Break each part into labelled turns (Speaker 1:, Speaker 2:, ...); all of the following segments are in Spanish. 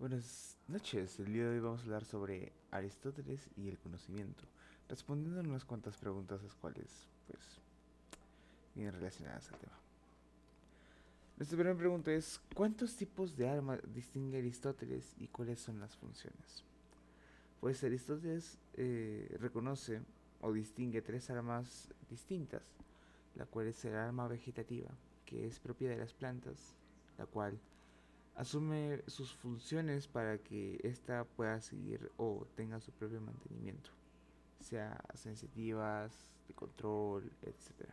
Speaker 1: Buenas noches, el día de hoy vamos a hablar sobre Aristóteles y el conocimiento, respondiendo unas cuantas preguntas las cuales, pues, vienen relacionadas al tema. Nuestra primera pregunta es, ¿cuántos tipos de armas distingue Aristóteles y cuáles son las funciones? Pues Aristóteles eh, reconoce o distingue tres armas distintas, la cual es el arma vegetativa, que es propia de las plantas, la cual asume sus funciones para que ésta pueda seguir o tenga su propio mantenimiento, sea sensitivas, de control, etc.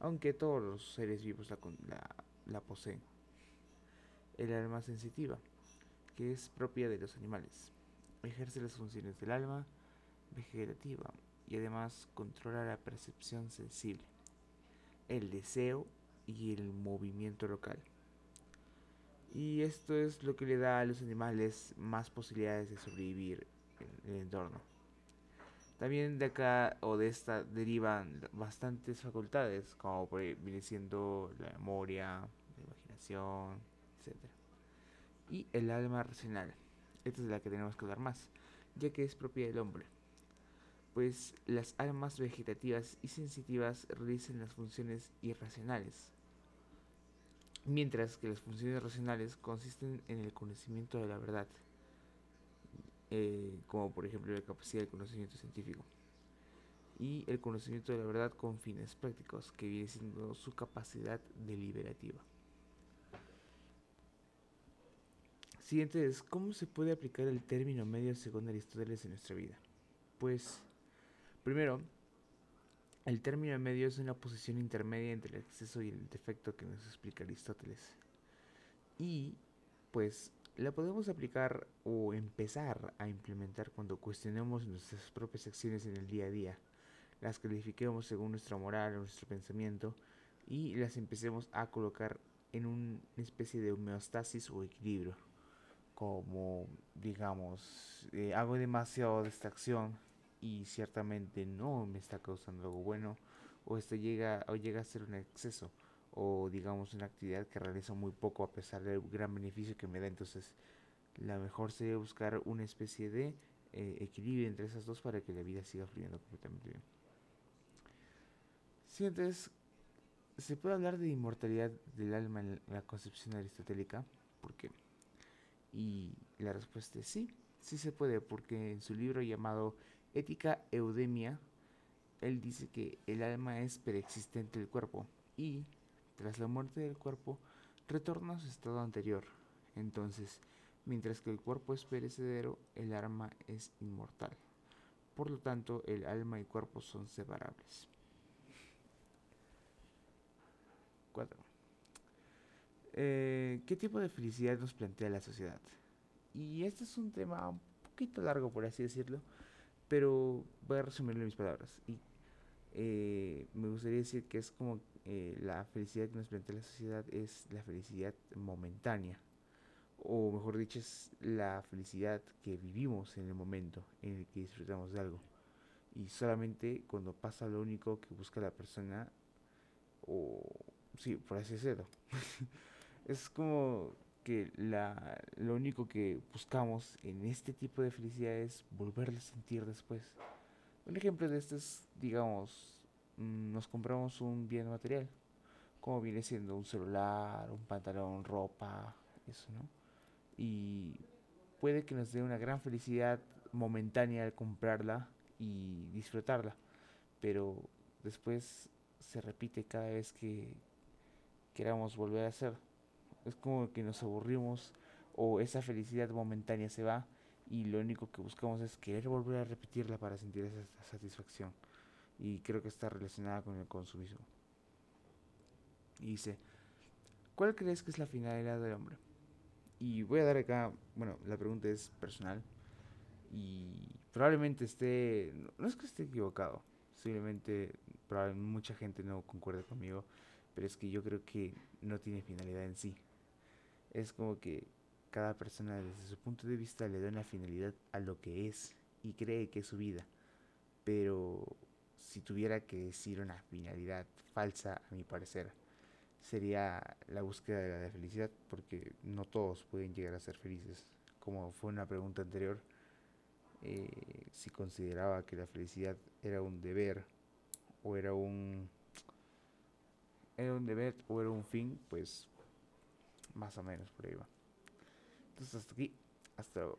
Speaker 1: Aunque todos los seres vivos la, la, la poseen. El alma sensitiva, que es propia de los animales, ejerce las funciones del alma vegetativa y además controla la percepción sensible, el deseo y el movimiento local. Y esto es lo que le da a los animales más posibilidades de sobrevivir en el entorno. También de acá o de esta derivan bastantes facultades, como viene siendo la memoria, la imaginación, etc. Y el alma racional. Esta es la que tenemos que hablar más, ya que es propia del hombre. Pues las almas vegetativas y sensitivas realizan las funciones irracionales, mientras que las funciones racionales consisten en el conocimiento de la verdad, eh, como por ejemplo la capacidad del conocimiento científico, y el conocimiento de la verdad con fines prácticos, que viene siendo su capacidad deliberativa. Siguiente es, ¿cómo se puede aplicar el término medio según Aristóteles en nuestra vida? Pues, primero, el término medio es una posición intermedia entre el exceso y el defecto que nos explica Aristóteles. Y pues la podemos aplicar o empezar a implementar cuando cuestionemos nuestras propias acciones en el día a día, las califiquemos según nuestra moral o nuestro pensamiento y las empecemos a colocar en una especie de homeostasis o equilibrio. Como, digamos, eh, hago demasiado de esta acción, y ciertamente no me está causando algo bueno o este llega o llega a ser un exceso o digamos una actividad que realizo muy poco a pesar del gran beneficio que me da. Entonces la mejor sería buscar una especie de eh, equilibrio entre esas dos para que la vida siga fluyendo completamente bien. Entonces se puede hablar de inmortalidad del alma en la concepción aristotélica ¿por qué? y la respuesta es sí sí se puede porque en su libro llamado Ética Eudemia, él dice que el alma es preexistente del cuerpo y, tras la muerte del cuerpo, retorna a su estado anterior. Entonces, mientras que el cuerpo es perecedero, el alma es inmortal. Por lo tanto, el alma y cuerpo son separables. 4. Eh, ¿Qué tipo de felicidad nos plantea la sociedad? Y este es un tema un poquito largo, por así decirlo, pero voy a resumirlo en mis palabras. Y eh, me gustaría decir que es como eh, la felicidad que nos plantea la sociedad es la felicidad momentánea. O mejor dicho, es la felicidad que vivimos en el momento en el que disfrutamos de algo. Y solamente cuando pasa lo único que busca la persona, o sí, por así decirlo. es como que la, lo único que buscamos en este tipo de felicidad es volverla a sentir después. Un ejemplo de esto es, digamos, mm, nos compramos un bien material, como viene siendo un celular, un pantalón, ropa, eso, ¿no? Y puede que nos dé una gran felicidad momentánea al comprarla y disfrutarla, pero después se repite cada vez que queramos volver a hacer es como que nos aburrimos o esa felicidad momentánea se va y lo único que buscamos es querer volver a repetirla para sentir esa satisfacción. Y creo que está relacionada con el consumismo. Y dice, ¿cuál crees que es la finalidad del hombre? Y voy a dar acá, bueno, la pregunta es personal y probablemente esté, no es que esté equivocado, simplemente probablemente mucha gente no concuerde conmigo, pero es que yo creo que no tiene finalidad en sí es como que cada persona desde su punto de vista le da una finalidad a lo que es y cree que es su vida. Pero si tuviera que decir una finalidad falsa, a mi parecer, sería la búsqueda de la felicidad, porque no todos pueden llegar a ser felices. Como fue una pregunta anterior, eh, si consideraba que la felicidad era un deber o era un era un deber o era un fin, pues más o menos por ahí va. Entonces hasta aquí. Hasta luego.